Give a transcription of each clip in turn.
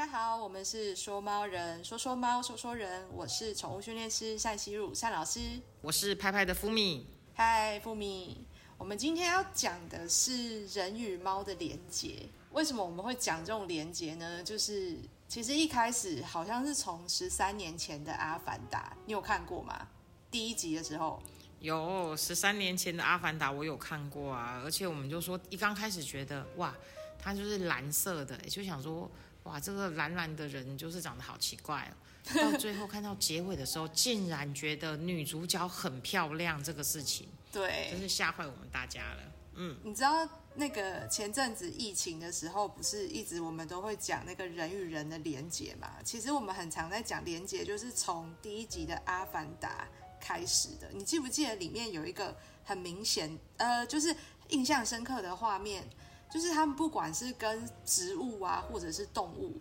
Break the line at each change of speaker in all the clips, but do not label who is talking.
家好，我们是说猫人，说说猫，说说人。我是宠物训练师单希汝单老师，
我是拍拍的福米。
嗨，福米。我们今天要讲的是人与猫的连结。为什么我们会讲这种连结呢？就是其实一开始好像是从十三年前的《阿凡达》，你有看过吗？第一集的时候
有十三年前的《阿凡达》，我有看过啊。而且我们就说一刚开始觉得哇，它就是蓝色的，就想说。哇，这个蓝蓝的人就是长得好奇怪哦！到 最后看到结尾的时候，竟然觉得女主角很漂亮，这个事情
对，
真是吓坏我们大家了。嗯，
你知道那个前阵子疫情的时候，不是一直我们都会讲那个人与人的连结嘛？其实我们很常在讲连结，就是从第一集的《阿凡达》开始的。你记不记得里面有一个很明显，呃，就是印象深刻的画面？就是他们不管是跟植物啊，或者是动物，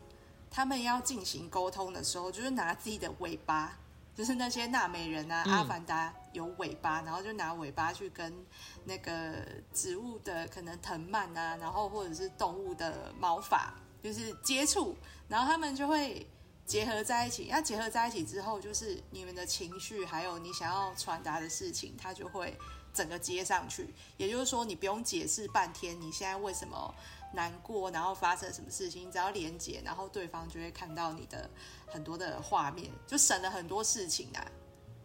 他们要进行沟通的时候，就是拿自己的尾巴，就是那些纳美人啊，阿凡达有尾巴，然后就拿尾巴去跟那个植物的可能藤蔓啊，然后或者是动物的毛发，就是接触，然后他们就会结合在一起。要结合在一起之后，就是你们的情绪还有你想要传达的事情，它就会。整个接上去，也就是说，你不用解释半天，你现在为什么难过，然后发生什么事情，只要连接，然后对方就会看到你的很多的画面，就省了很多事情啊。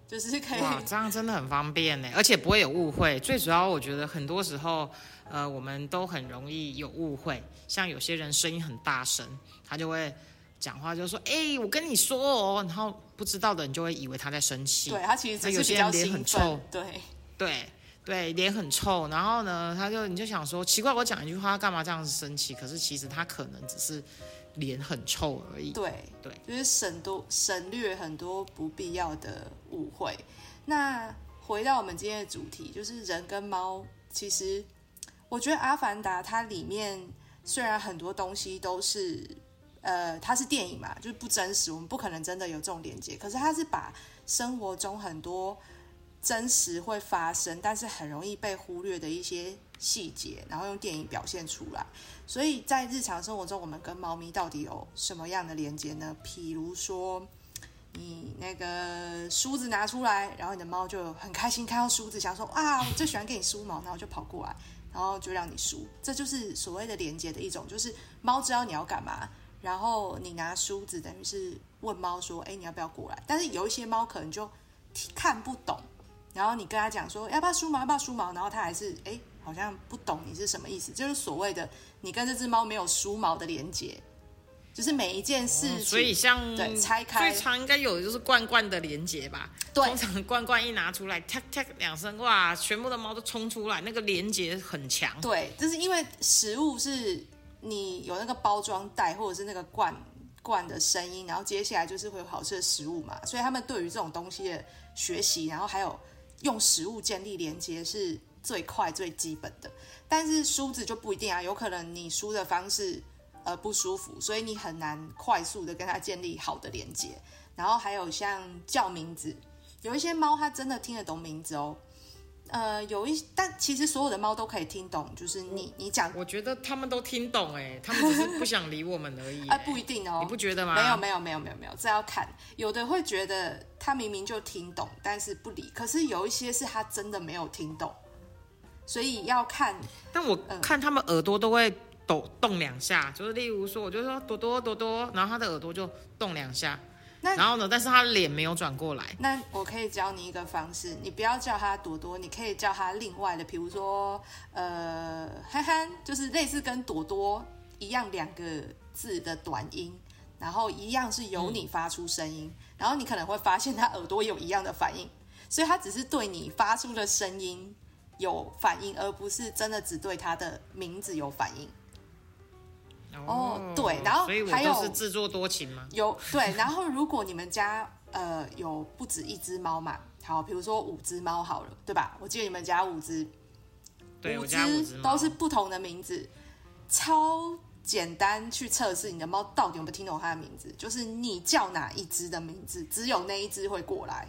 就是可以
哇，这样真的很方便呢，而且不会有误会。最主要，我觉得很多时候，呃，我们都很容易有误会。像有些人声音很大声，他就会讲话，就说：“哎，我跟你说哦。”然后不知道的人就会以为他在生气。
对他其实只是
比较兴奋。
对
对。对，脸很臭，然后呢，他就你就想说，奇怪，我讲一句话，干嘛这样子生气？可是其实他可能只是脸很臭而已。
对
对，
就是省多省略很多不必要的误会。那回到我们今天的主题，就是人跟猫。其实我觉得《阿凡达》它里面虽然很多东西都是呃，它是电影嘛，就是不真实，我们不可能真的有这种连接。可是它是把生活中很多。真实会发生，但是很容易被忽略的一些细节，然后用电影表现出来。所以在日常生活中，我们跟猫咪到底有什么样的连接呢？譬如说，你那个梳子拿出来，然后你的猫就很开心看到梳子，想说啊，我最喜欢给你梳毛，然后就跑过来，然后就让你梳。这就是所谓的连接的一种，就是猫知道你要干嘛，然后你拿梳子，等于是问猫说，哎，你要不要过来？但是有一些猫可能就看不懂。然后你跟他讲说要不要梳毛，要不要梳毛，然后他还是哎，好像不懂你是什么意思，就是所谓的你跟这只猫没有梳毛的连接，就是每一件事情，
所以像
对拆开
最常应该有的就是罐罐的连接吧？
对，
通常罐罐一拿出来，tak tak 两声，哇，全部的猫都冲出来，那个连接很强。
对，就是因为食物是你有那个包装袋或者是那个罐罐的声音，然后接下来就是会有好吃的食物嘛，所以他们对于这种东西的学习，然后还有。用食物建立连接是最快最基本的，但是梳子就不一定啊，有可能你梳的方式呃不舒服，所以你很难快速的跟它建立好的连接。然后还有像叫名字，有一些猫它真的听得懂名字哦。呃，有一，但其实所有的猫都可以听懂，就是你你讲，
我觉得他们都听懂哎，他们只是不想理我们而已。哎，
不一定哦，
你不觉得吗？
没有没有没有没有没有，这要看，有的会觉得他明明就听懂，但是不理，可是有一些是他真的没有听懂，所以要看。
但我看他们耳朵都会抖动两下，就是例如说，我就说朵朵朵朵，然后他的耳朵就动两下。然后呢？但是他脸没有转过来。
那我可以教你一个方式，你不要叫他朵朵，你可以叫他另外的，比如说呃憨憨，就是类似跟朵朵一样两个字的短音，然后一样是由你发出声音，然后你可能会发现他耳朵有一样的反应，所以他只是对你发出的声音有反应，而不是真的只对他的名字有反应。哦，对，然后还有
是自作多情吗？
有对，然后如果你们家呃有不止一只猫嘛，好，比如说五只猫好了，对吧？我记得你们家五只，
五
只都是不同的名字，超简单去测试你的猫到底有没有听懂它的名字，就是你叫哪一只的名字，只有那一只会过来，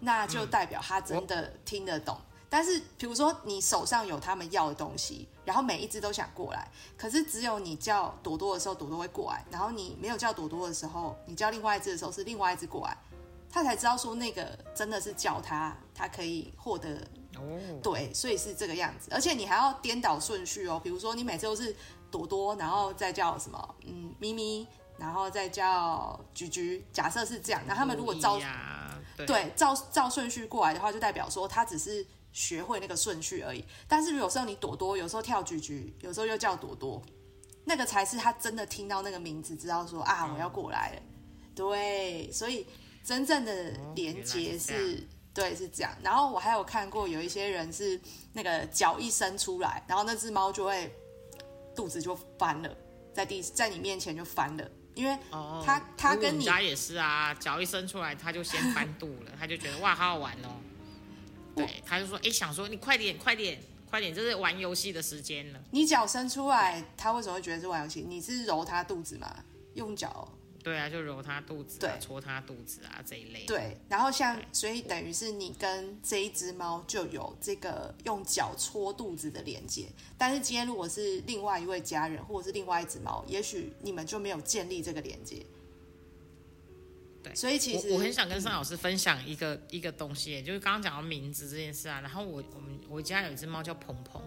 那就代表它真的听得懂。但是比如说你手上有他们要的东西，然后每一只都想过来，可是只有你叫朵朵的时候，朵朵会过来，然后你没有叫朵朵的时候，你叫另外一只的时候是另外一只过来，他才知道说那个真的是叫他，他可以获得
哦，
对，所以是这个样子，而且你还要颠倒顺序哦。比如说，你每次都是朵朵，然后再叫什么，嗯，咪咪，然后再叫橘橘。假设是这样，那他们如果照
对
对照照顺序过来的话，就代表说他只是学会那个顺序而已。但是有时候你朵朵，有时候跳橘橘，有时候又叫朵朵，那个才是他真的听到那个名字，知道说啊，我要过来了。对，所以真正的连接
是。
对，是这样。然后我还有看过有一些人是那个脚一伸出来，然后那只猫就会肚子就翻了，在地在你面前就翻了，因为
哦，
他他跟你
我们家也是啊，脚一伸出来，他就先翻肚了，他就觉得哇，好好玩哦。对，他就说，哎，想说你快点，快点，快点，这是玩游戏的时间了。
你脚伸出来，他为什么会觉得是玩游戏？你是揉他肚子吗？用脚
对啊，就揉他肚子啊
对，
戳他肚子啊这一类。，
对，然后像所以等于是你跟这一只猫就有这个用脚戳肚子的连接，但是今天如果是另外一位家人或者是另外一只猫，也许你们就没有建立这个连接。
对
所以其实
我我很想跟尚老师分享一个、一个东西，就是刚刚讲到名字这件事啊。然后我我们我家有一只猫叫鹏鹏，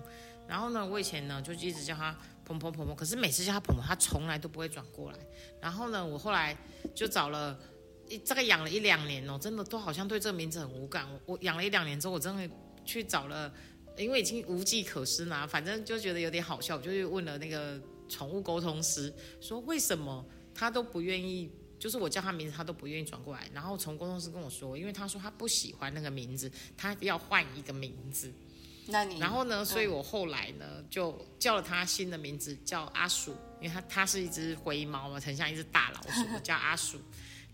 然后呢，我以前呢就一直叫它鹏鹏鹏鹏，可是每次叫它鹏鹏，它从来都不会转过来。然后呢，我后来就找了。一大概养了一两年哦，真的都好像对这个名字很无感。我我养了一两年之后，我真的去找了，因为已经无计可施啦，反正就觉得有点好笑，我就去问了那个宠物沟通师，说为什么他都不愿意就是我叫他名字，他都不愿意转过来。然后从沟通师跟我说，因为他说他不喜欢那个名字，他要换一个名字。
那你
然后呢，所以我后来呢就叫了他新的名字，叫阿鼠，因为他他是一只灰猫嘛，很像一只大老鼠，我叫阿鼠。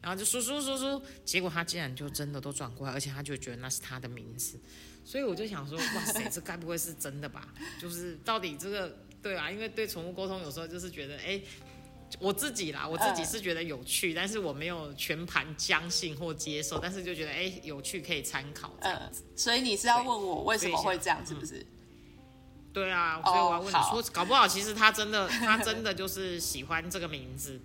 然后就叔叔叔叔，结果他竟然就真的都转过来，而且他就觉得那是他的名字，所以我就想说，哇塞，这该不会是真的吧？就是到底这个对啊，因为对宠物沟通有时候就是觉得，哎，我自己啦，我自己是觉得有趣，但是我没有全盘相信或接受，但是就觉得哎有趣可以参考这样
所以你是要问我为什么会这样，是不是？
对啊，
哦
所以我要问你搞不好其实他真的 他真的就是喜欢这个名字。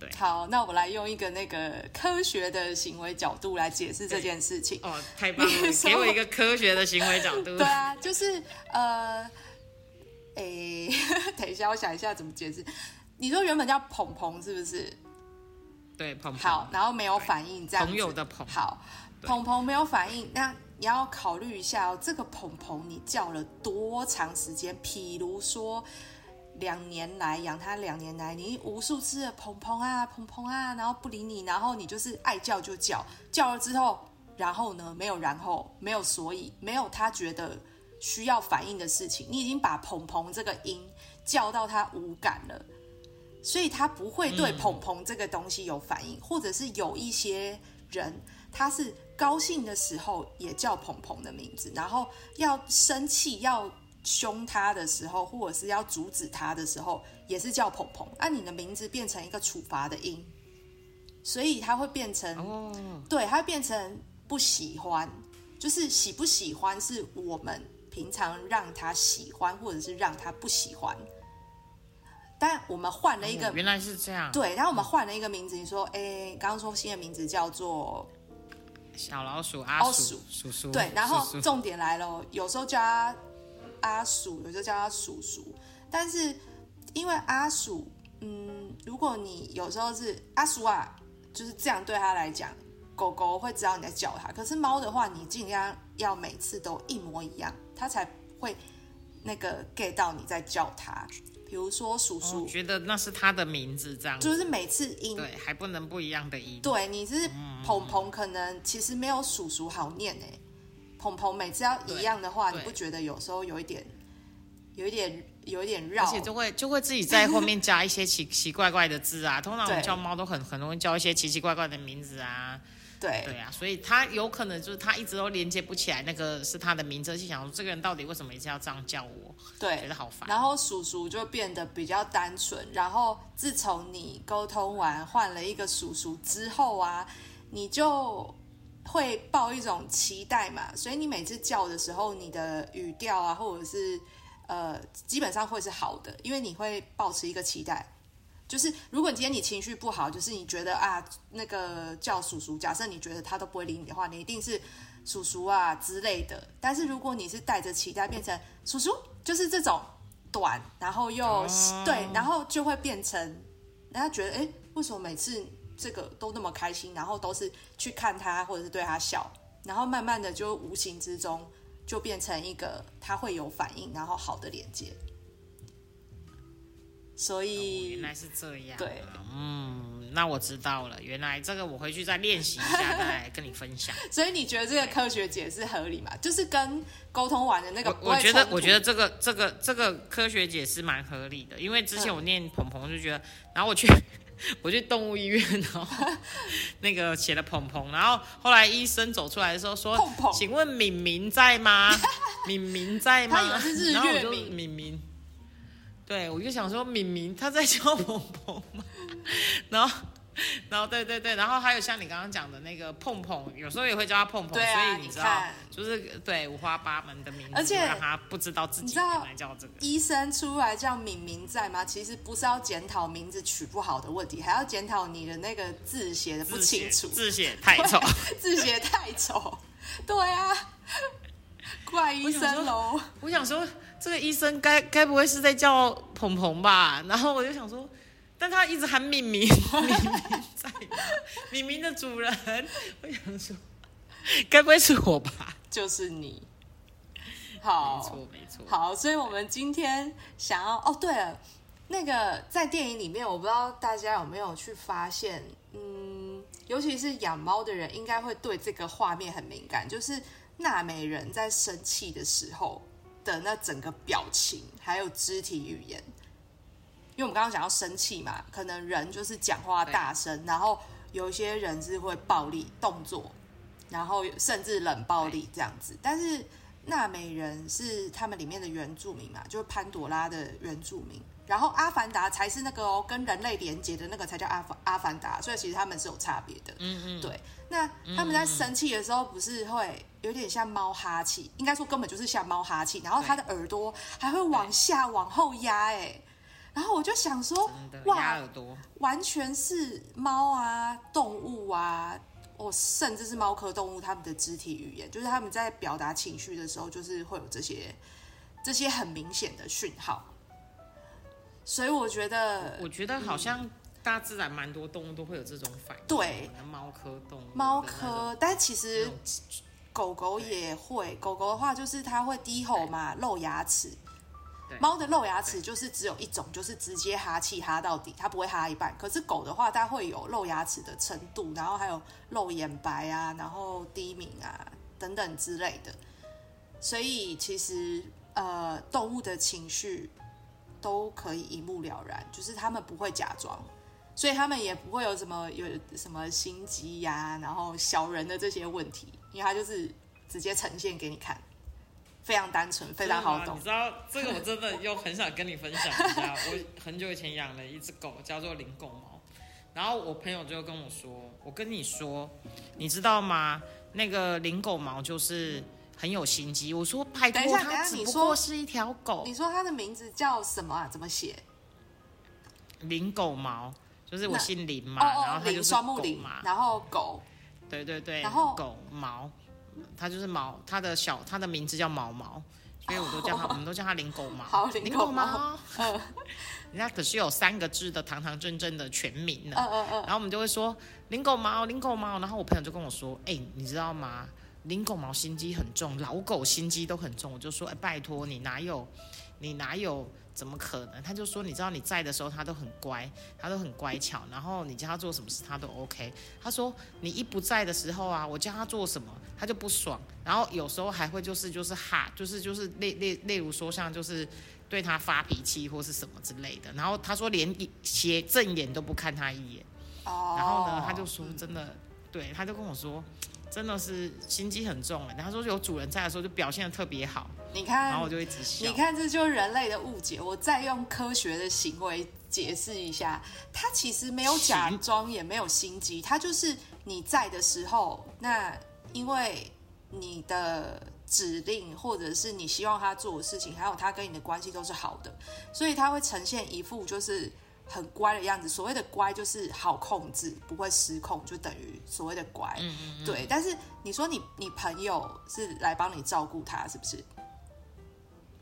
对好，那我来用一个那个科学的行为角度来解释这件事情。
哦，太棒了！给我一个科学的行为角度。
对啊，就是呃，诶，等一下，我想一下怎么解释。你说原本叫鹏鹏是不是？
对，鹏鹏
好，然后没有反应，这样
朋友的鹏
好，
对
鹏鹏没有反应，那你要考虑一下哦，这个鹏鹏你叫了多长时间？譬如说。两年来养它，两年来你无数次的鹏鹏啊鹏鹏啊，然后不理你，然后你就是爱叫就叫，叫了之后，然后呢没有然后，没有所以，没有他觉得需要反应的事情，你已经把鹏鹏这个音叫到他无感了，所以他不会对鹏鹏这个东西有反应，或者是有一些人他是高兴的时候也叫鹏鹏的名字，然后要生气要凶他的时候，或者是要阻止他的时候，也是叫鹏鹏。那、你的名字变成一个处罚的音，所以它会变成
哦，
对，它会变成不喜欢，就是喜不喜欢是我们平常让他喜欢，或者是让他不喜欢。但我们换了一个、
哦原来是这样。
对，然后我们换了一个名字，你说，哎，刚刚说新的名字叫做
小老鼠阿
哦
鼠叔叔。
对，然后重点来了，有时候叫他阿鼠，有时候叫他叔叔，但是因为阿鼠，嗯，如果你有时候是阿鼠啊，就是这样对他来讲，狗狗会知道你在叫它，可是猫的话，你尽量要每次都一模一样，它才会那个 get 到你在叫它。比如说叔叔，
我觉得那是他的名字，这样
就是每次音
对，还不能不一样的音。
对，你是鹏鹏，可能其实没有叔叔好念哎。鹏鹏每次要一样的话，你不觉得有时候有一点，有一点，有一点绕
而？且就会就会自己在后面加一些奇奇怪怪的字啊。通常我们叫猫都很很容易叫一些奇奇怪怪的名字啊。
对
对啊，所以他有可能就是他一直都连接不起来，那个是他的名字，就想说这个人到底为什么一直要这样叫我，觉
对
得。好烦。
然后叔叔就变得比较单纯。然后自从你沟通完换了一个叔叔之后啊，你就会抱一种期待嘛，所以你每次叫的时候，你的语调啊，或者是呃，基本上会是好的，因为你会保持一个期待。就是如果你今天你情绪不好，就是你觉得啊，那个叫叔叔，假设你觉得他都不会理你的话，你一定是叔叔啊之类的。但是如果你是带着期待变成叔叔，就是这种短，然后又、
哦
对，然后就会变成人家觉得，哎，为什么每次这个都那么开心，然后都是去看他或者是对他笑，然后慢慢的就无形之中就变成一个他会有反应，然后好的连接。所以
原来是这样、啊。
对，
嗯，那我知道了。原来这个我回去再练习一下，再来跟你分享。
所以你觉得这个科学解释合理吗？就是跟沟通完的那个
我觉得，我觉得这个这个这个科学解释蛮合理的，因为之前
嗯
我念鹏鹏就觉得，然后我去 我去动物医院，然后那个写了鹏鹏，然后后来医生走出来的时候说请问敏敏在吗？敏敏在吗？
他以为是日
然后我就
月明
敏明，对我就想说敏敏他在叫鹏鹏吗？然后。然后对对对，然后还有像你刚刚讲的那个碰碰，有时候也会叫他碰碰，
对啊
所以你知道，就是对五花八门的名字，
而且
让他不知道自己原来叫这个。
医生出来叫敏敏在吗？其实不是要检讨名字取不好的问题，还要检讨你的那个字写的不清楚，
字写太丑，
字写太丑。对啊，怪医生喽。
我想说这个医生该该不会是在叫鹏鹏吧？然后我就想说，但他一直喊敏敏，敏敏在吗？敏明的主人，我想说，该不会是我吧？
就是你。
好 没
好，
错没错，
好，所以我们今天想要哦，对了，那个在电影里面，我不知道大家有没有去发现，嗯，尤其是养猫的人，应该会对这个画面很敏感，就是娜美人在生气的时候的那整个表情，还有肢体语言。因为我们刚刚讲到生气嘛，可能人就是讲话大声，然后有一些人是会暴力动作，然后甚至冷暴力这样子。但是纳美人是他们里面的原住民嘛，就是潘朵拉的原住民。然后阿凡达才是那个哦，跟人类连接的那个才叫阿凡阿凡达，所以其实他们是有差别的。
嗯嗯，
对，那他们在生气的时候，不是会有点像猫哈气，应该说根本就是像猫哈气，然后它的耳朵还会往下往后压，哎，然后我就想说哇
压耳朵，
完全是猫啊，动物啊，哦，甚至是猫科动物，它们的肢体语言，就是他们在表达情绪的时候，就是会有这些这些很明显的讯号。所以我觉得
我觉得好像大自然蛮多动物都会有这种反应，
对，
猫科动物，
猫科，但其
那
实
种
狗狗也会，狗狗的话就是它会低吼嘛，露牙齿。猫的露牙齿就是只有一种，就是直接哈气哈到底，它不会哈一半。可是狗的话，它会有露牙齿的程度，然后还有露眼白啊，然后低鸣啊等等之类的。所以其实呃，动物的情绪都可以一目了然，就是它们不会假装。所以他们也不会有什么有什么心机呀、然后小人的这些问题，因为它就是直接呈现给你看，非常单纯，非常好懂
你。知道这个，我真的又很想跟你分享一下。我很久以前养了一只狗，叫做灵狗毛。然后我朋友就跟我说：“我跟你说，你知道吗？那个灵狗毛就是很有心机。”我说：“拜托，
等一下
它只不过是一条狗
你，说它的名字叫什么啊？怎么写？
灵狗毛，就是我姓林嘛，然后它就是
双木林
嘛，，
然后狗，
对对对，
然后
狗毛，它就是毛，它的小，它的名字叫毛毛，所以我都叫它，我们都叫它领狗毛。
好灵
灵狗
狗毛
人家可是有三个字的堂堂正正的全名呢。
嗯嗯嗯，
然后我们就会说领狗毛，领狗毛。然后我朋友就跟我说，哎、你知道吗？领狗毛心机很重，老狗心机都很重。我就说，哎、拜托你哪有，你哪有？怎么可能？他就说，你知道你在的时候，他都很乖，他都很乖巧，然后你叫他做什么事，他都 OK。他说你一不在的时候啊，我叫他做什么，他就不爽，然后有时候还会就是就是哈，就是就是例例例如说像就是对他发脾气或是什么之类的。然后他说连一斜正眼都不看他一眼。
哦，
然后呢，他就说真的，对，他就跟我说，真的是心机很重哎。他说有主人在的时候就表现的特别好，
你看，
然后我就一直笑。
你看，这就是人类的误解。我再用科学的行为解释一下，他其实没有假装，也没有心机，他就是你在的时候，那因为你的指令或者是你希望它做的事情，还有它跟你的关系都是好的，所以它会呈现一副就是很乖的样子。所谓的乖就是好控制，不会失控，就等于所谓的乖。
嗯嗯嗯，
对，但是你说你你朋友是来帮你照顾他，是不是？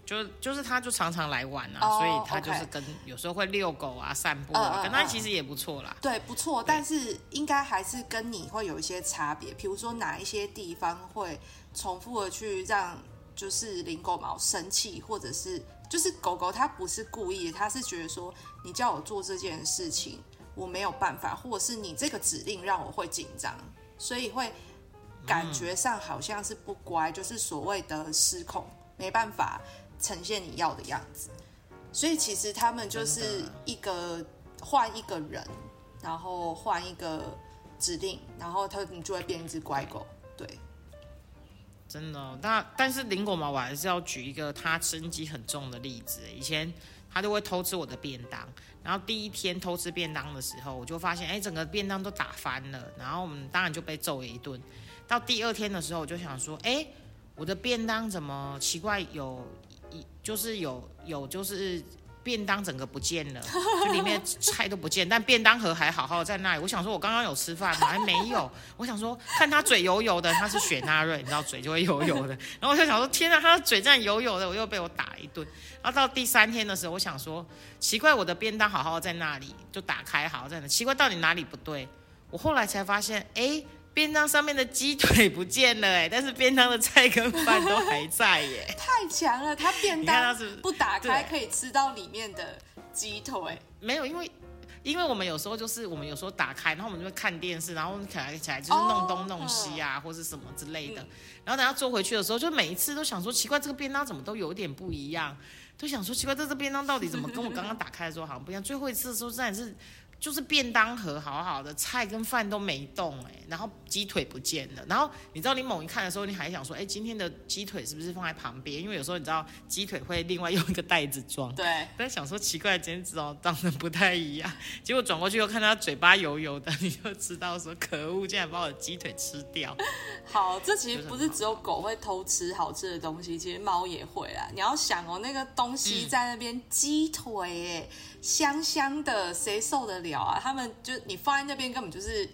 就就是他就常常来玩啊，
哦
所以他就是跟有时候会遛狗啊、散步啊，跟他
嗯
其实也不错啦。
对，不错，但是应该还是跟你会有一些差别。比如说哪一些地方会重复的去让就是领狗毛生气，或者是就是狗狗它不是故意的，它是觉得说你叫我做这件事情我没有办法，或者是你这个指令让我会紧张，所以会感觉上好像是不乖，就是所谓的失控，没办法呈现你要的样子。所以其实他们就是一个换一个人，然后换一个指令，然后它你就会变一只乖狗。对，
真的哦、那但是林果毛我还是要举一个他身机很重的例子。以前他就会偷吃我的便当，然后第一天偷吃便当的时候，我就发现，哎，整个便当都打翻了，然后我们当然就被揍了一顿。到第二天的时候，我就想说，哎，我的便当怎么奇怪有一就是有有就是。便当整个不见了，就里面菜都不见，但便当盒还好好在那里。我想说，我刚刚有吃饭吗？还没有。我想说，看他嘴油油的，他是雪纳瑞，你知道嘴就会油油的。然后我就想说，天啊，他的嘴这样油油的，我又被我打一顿。然后到第三天的时候，我想说，奇怪，我的便当好好在那里，就打开好好在那，奇怪到底哪里不对？我后来才发现，哎，便当上面的鸡腿不见了，哎，但是便当的菜跟饭都还在耶。
太强了！它便当
是不
打开可以吃到里面的鸡腿，
没有，因为因为我们有时候就是我们有时候打开，然后我们就会看电视，然后起来起来就是弄东弄西啊，或是什么之类的。
嗯
然后等下坐回去的时候，就每一次都想说奇怪，这个便当怎么都有点不一样，就想说奇怪，这个便当到底怎么跟我刚刚打开的时候好像不一样？最后一次的时候真的是。就是便当盒好好的，菜跟饭都没动哎、然后鸡腿不见了，然后你知道你猛一看的时候，你还想说，哎、今天的鸡腿是不是放在旁边？因为有时候你知道鸡腿会另外用一个袋子装，
对，
在想说奇怪，今天知道长得不太一样，结果转过去又看他嘴巴油油的，你就知道说可恶，竟然把我的鸡腿吃掉。
好，这其实不是只有狗会偷吃好吃的东西，其实猫也会啦。你要想哦，那个东西在那边鸡腿，哎、香香的，谁受得了啊？他们就你放在那边，根本就是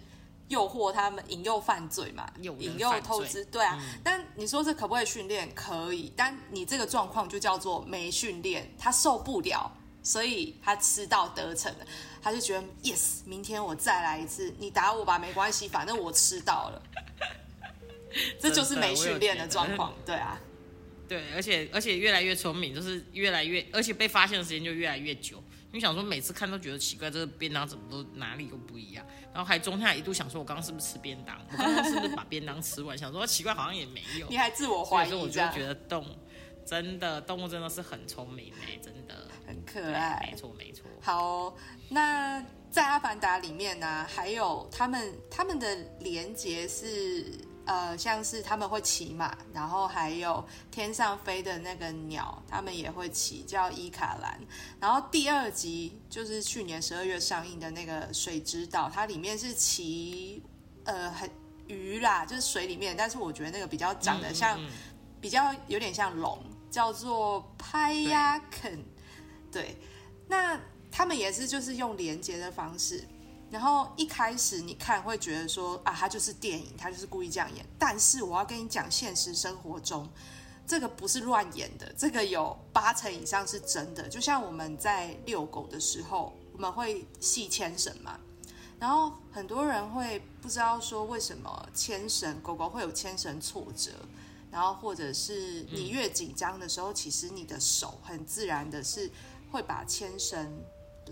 诱惑他们，引诱犯罪嘛，引诱
犯罪
偷吃，对啊。但你说这可不可以训练？可以，但你这个状况就叫做没训练，他受不了。所以他吃到得逞了，他就觉得 yes，明天我再来一次，你打我吧，没关系，反正我吃到了。这就是没训练的状况，对啊，
对，而且而且越来越聪明，就是越来越，而且被发现的时间就越来越久。你想说每次看都觉得奇怪，这个便当怎么都哪里都不一样，然后还中下一度想说，我刚刚是不是吃便当？我刚刚是不是把便当吃完？想说奇怪，好像也没有。
你还自我
所以说，我
怀疑这样，
就觉得动真的动物真的是很聪明哎、真的。
很可
对，
爱
没。错没错。
好哦、那在《阿凡达》里面呢，还有他们他们的连接是呃，像是他们会骑马，然后还有天上飞的那个鸟，他们也会骑，叫伊卡兰。然后第二集就是去年十二月上映的那个《水之岛》，它里面是骑呃很鱼啦，就是水里面，但是我觉得那个比较长得像，
嗯嗯
比较有点像龙，叫做拍亚肯。对，那他们也是就是用连接的方式，然后一开始你看会觉得说啊，它就是电影，它就是故意这样演。但是我要跟你讲，现实生活中这个不是乱演的，这个有八成以上是真的。就像我们在遛狗的时候，我们会系牵绳嘛，然后很多人会不知道说为什么牵绳狗狗会有牵绳挫折。然后或者是你越紧张的时候，其实你的手很自然的是会把牵绳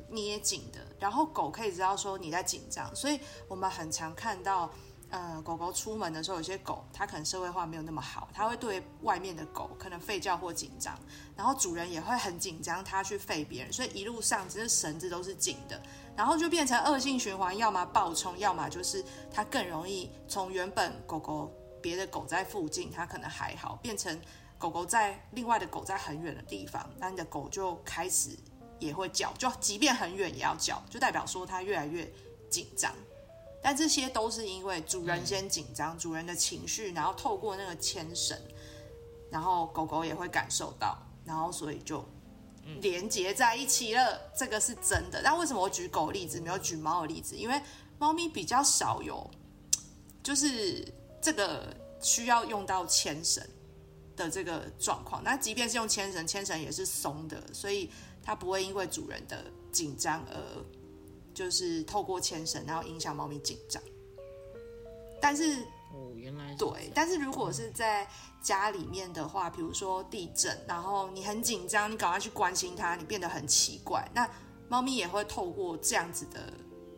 捏紧的。然后狗可以知道说你在紧张，所以我们很常看到，呃，狗狗出门的时候，有些狗它可能社会化没有那么好，它会对外面的狗可能吠叫或紧张，然后主人也会很紧张，它去吠别人，所以一路上其实绳子都是紧的，然后就变成恶性循环，要么暴冲，要么就是它更容易从原本狗狗。别的狗在附近，它可能还好，变成狗狗在另外的狗在很远的地方，那你的狗就开始也会叫，就即便很远也要叫，就代表说它越来越紧张。但这些都是因为主人先紧张，主人的情绪，然后透过那个牵绳，然后狗狗也会感受到，然后所以就连接在一起了。这个是真的。但为什么我举狗例子没有举猫的例子？因为猫咪比较少有，就是这个需要用到牵绳的这个状况。那即便是用牵绳，牵绳也是松的，所以它不会因为主人的紧张而就是透过牵绳，然后影响猫咪紧张。但是
哦，原来
对但是如果是在家里面的话，比如说地震，然后你很紧张，你赶快去关心它，你变得很奇怪，那猫咪也会透过这样子的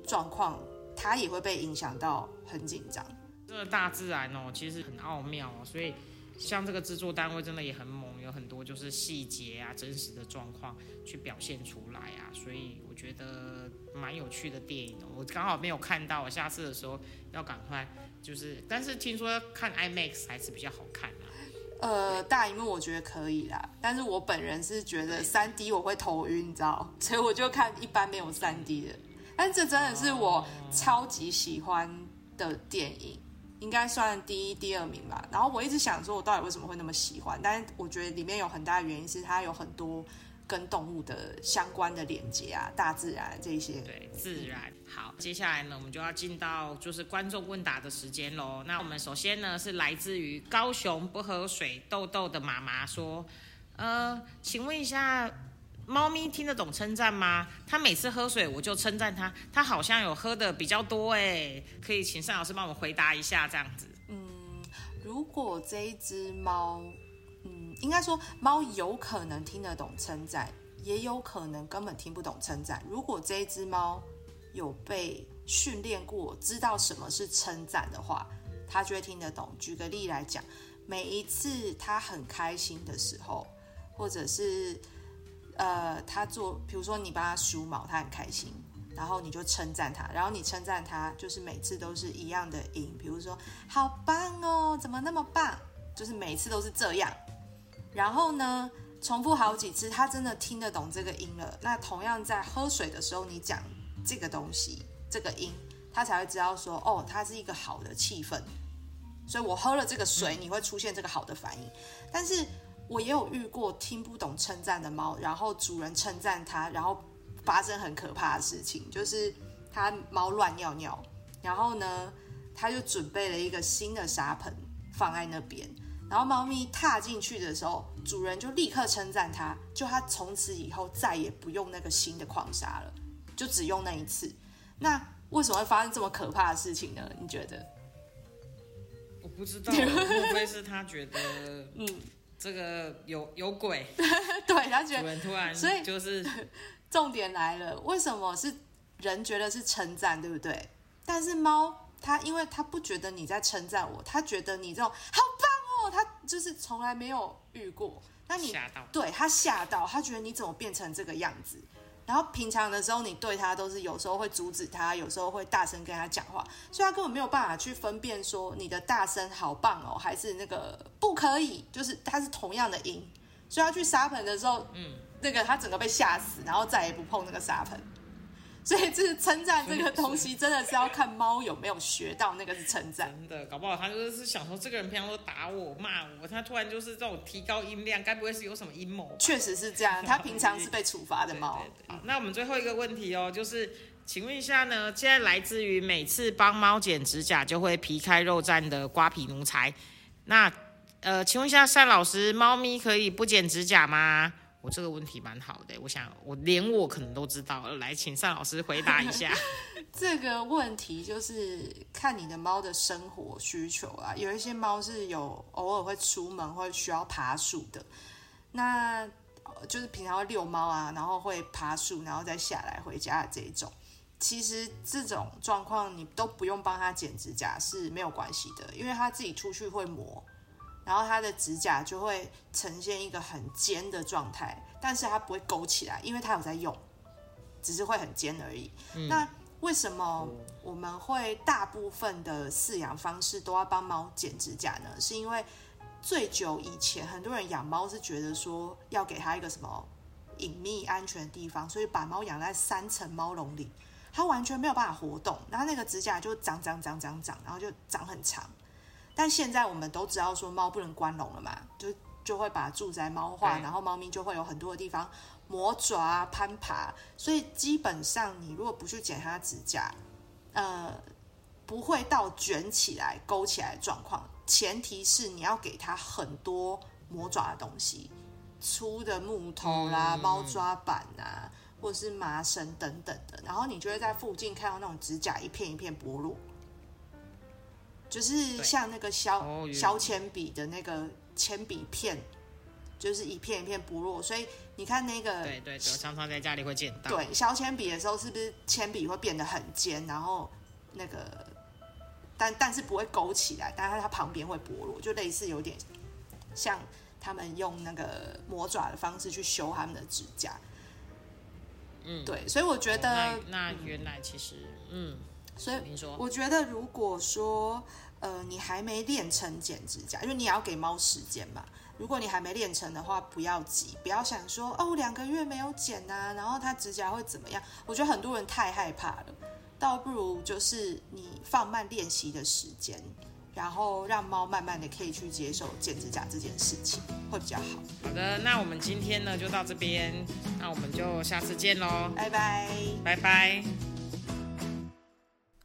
状况，它也会被影响到很紧张。
这个大自然哦，其实很奥妙哦，所以像这个制作单位真的也很猛，有很多就是细节啊、真实的状况去表现出来啊，所以我觉得蛮有趣的电影哦。我刚好没有看到，我下次的时候要赶快就是，但是听说看 IMAX 还是比较好看啊。
呃，大荧幕我觉得可以啦，但是我本人是觉得三 D 我会头晕，你知道，所以我就看一般没有三 D 的。但这真的是我超级喜欢的电影，应该算第一、第二名吧。然后我一直想说，我到底为什么会那么喜欢？但是我觉得里面有很大的原因是它有很多跟动物的相关的连接啊，大自然这些。
对，自然。好，接下来呢，我们就要进到就是观众问答的时间喽。那我们首先呢是来自于高雄不喝水豆豆的妈妈说，呃，请问一下，猫咪听得懂称赞吗？它每次喝水我就称赞它，它好像有喝的比较多哎，可以请单老师帮我回答一下这样子。
嗯如果这一只猫，嗯，应该说猫有可能听得懂称赞，也有可能根本听不懂称赞。如果这一只猫有被训练过，知道什么是称赞的话，它就会听得懂。举个例来讲，每一次它很开心的时候，或者是呃，他做，比如说你帮他梳毛，他很开心。然后你就称赞他，然后你称赞他，就是每次都是一样的音，比如说“好棒哦，怎么那么棒”，就是每次都是这样。然后呢，重复好几次，他真的听得懂这个音了。那同样在喝水的时候，你讲这个东西，这个音，他才会知道说，哦，它是一个好的气氛。所以我喝了这个水，你会出现这个好的反应。但是我也有遇过听不懂称赞的猫，然后主人称赞它，然后发生很可怕的事情，就是它猫乱尿尿，然后呢，它就准备了一个新的沙盆放在那边，然后猫咪踏进去的时候，主人就立刻称赞它，就它从此以后再也不用那个新的矿砂了，就只用那一次。那为什么会发生这么可怕的事情呢？你觉得？
我不知道，莫非是他觉得
嗯，
这个有有鬼，
对，他觉
主
得
人突然
所以
就是
重点来了，为什么是人觉得是称赞，对不对？但是猫它因为它不觉得你在称赞我，它觉得你这种好棒哦，它就是从来没有遇过。那你
吓到。
对它吓到，它觉得你怎么变成这个样子？然后平常的时候，你对他都是有时候会阻止他，有时候会大声跟他讲话，所以他根本没有办法去分辨说你的大声好棒哦，还是那个不可以，就是他是同样的音。所以他去沙盆的时候，
嗯，
那个他整个被吓死，然后再也不碰那个沙盆。所以就是称赞这个东西，真的是要看猫有没有学到那个是称赞。
真的，搞不好他就是想说，这个人平常都打我、骂我，他突然就是这种提高音量，该不会是有什么阴谋吧？
确实是这样，他平常是被处罚的 猫。
那我们最后一个问题哦，就是请问一下呢，现在来自于每次帮猫剪指甲就会皮开肉绽的瓜皮奴才，那呃，请问一下单老师，猫咪可以不剪指甲吗？我这个问题蛮好的，我想我连我可能都知道了，来，请单老师回答一下。
这个问题就是看你的猫的生活需求啊，有一些猫是有偶尔会出门会需要爬树的，那呃就是平常会遛猫啊，然后会爬树，然后再下来回家的这一种。其实这种状况你都不用帮它剪指甲是没有关系的，因为它自己出去会磨，然后它的指甲就会呈现一个很尖的状态，但是它不会勾起来，因为它有在用，只是会很尖而已。那为什么我们会大部分的饲养方式都要帮猫剪指甲呢？是因为最久以前很多人养猫是觉得说要给它一个什么隐秘安全的地方，所以把猫养在三层猫笼里。它完全没有办法活动，然后那个指甲就长长长长长，然后就长很长。但现在我们都知道说猫不能关笼了嘛，就就会把住宅猫化，然后猫咪就会有很多的地方磨爪啊、攀爬，所以基本上你如果不去剪它指甲，呃，不会到卷起来、勾起来的状况。前提是你要给它很多磨爪的东西，粗的木头啦、
嗯
猫抓板啊，或者是麻绳等等的，然后你就会在附近看到那种指甲一片一片剥落，就是像那个削、削铅笔的那个铅笔片，就是一片一片剥落，所以你看那个
对对常常在家里会见到。
对，削铅笔的时候是不是铅笔会变得很尖，然后那个，但但是不会勾起来，但是它旁边会剥落，就类似有点像他们用那个磨爪的方式去修他们的指甲。
嗯，
对，所以我觉得，
哦那那原来其实，嗯，
所以，我觉得如果说呃你还没练成剪指甲，因为你也要给猫时间嘛。如果你还没练成的话，不要急，不要想说哦两个月没有剪啊，然后它指甲会怎么样？我觉得很多人太害怕了，倒不如就是你放慢练习的时间，然后让猫慢慢的可以去接受剪指甲这件事情，会比较好。
好的，那我们今天呢就到这边，那我们就下次见喽，
拜拜。
拜拜。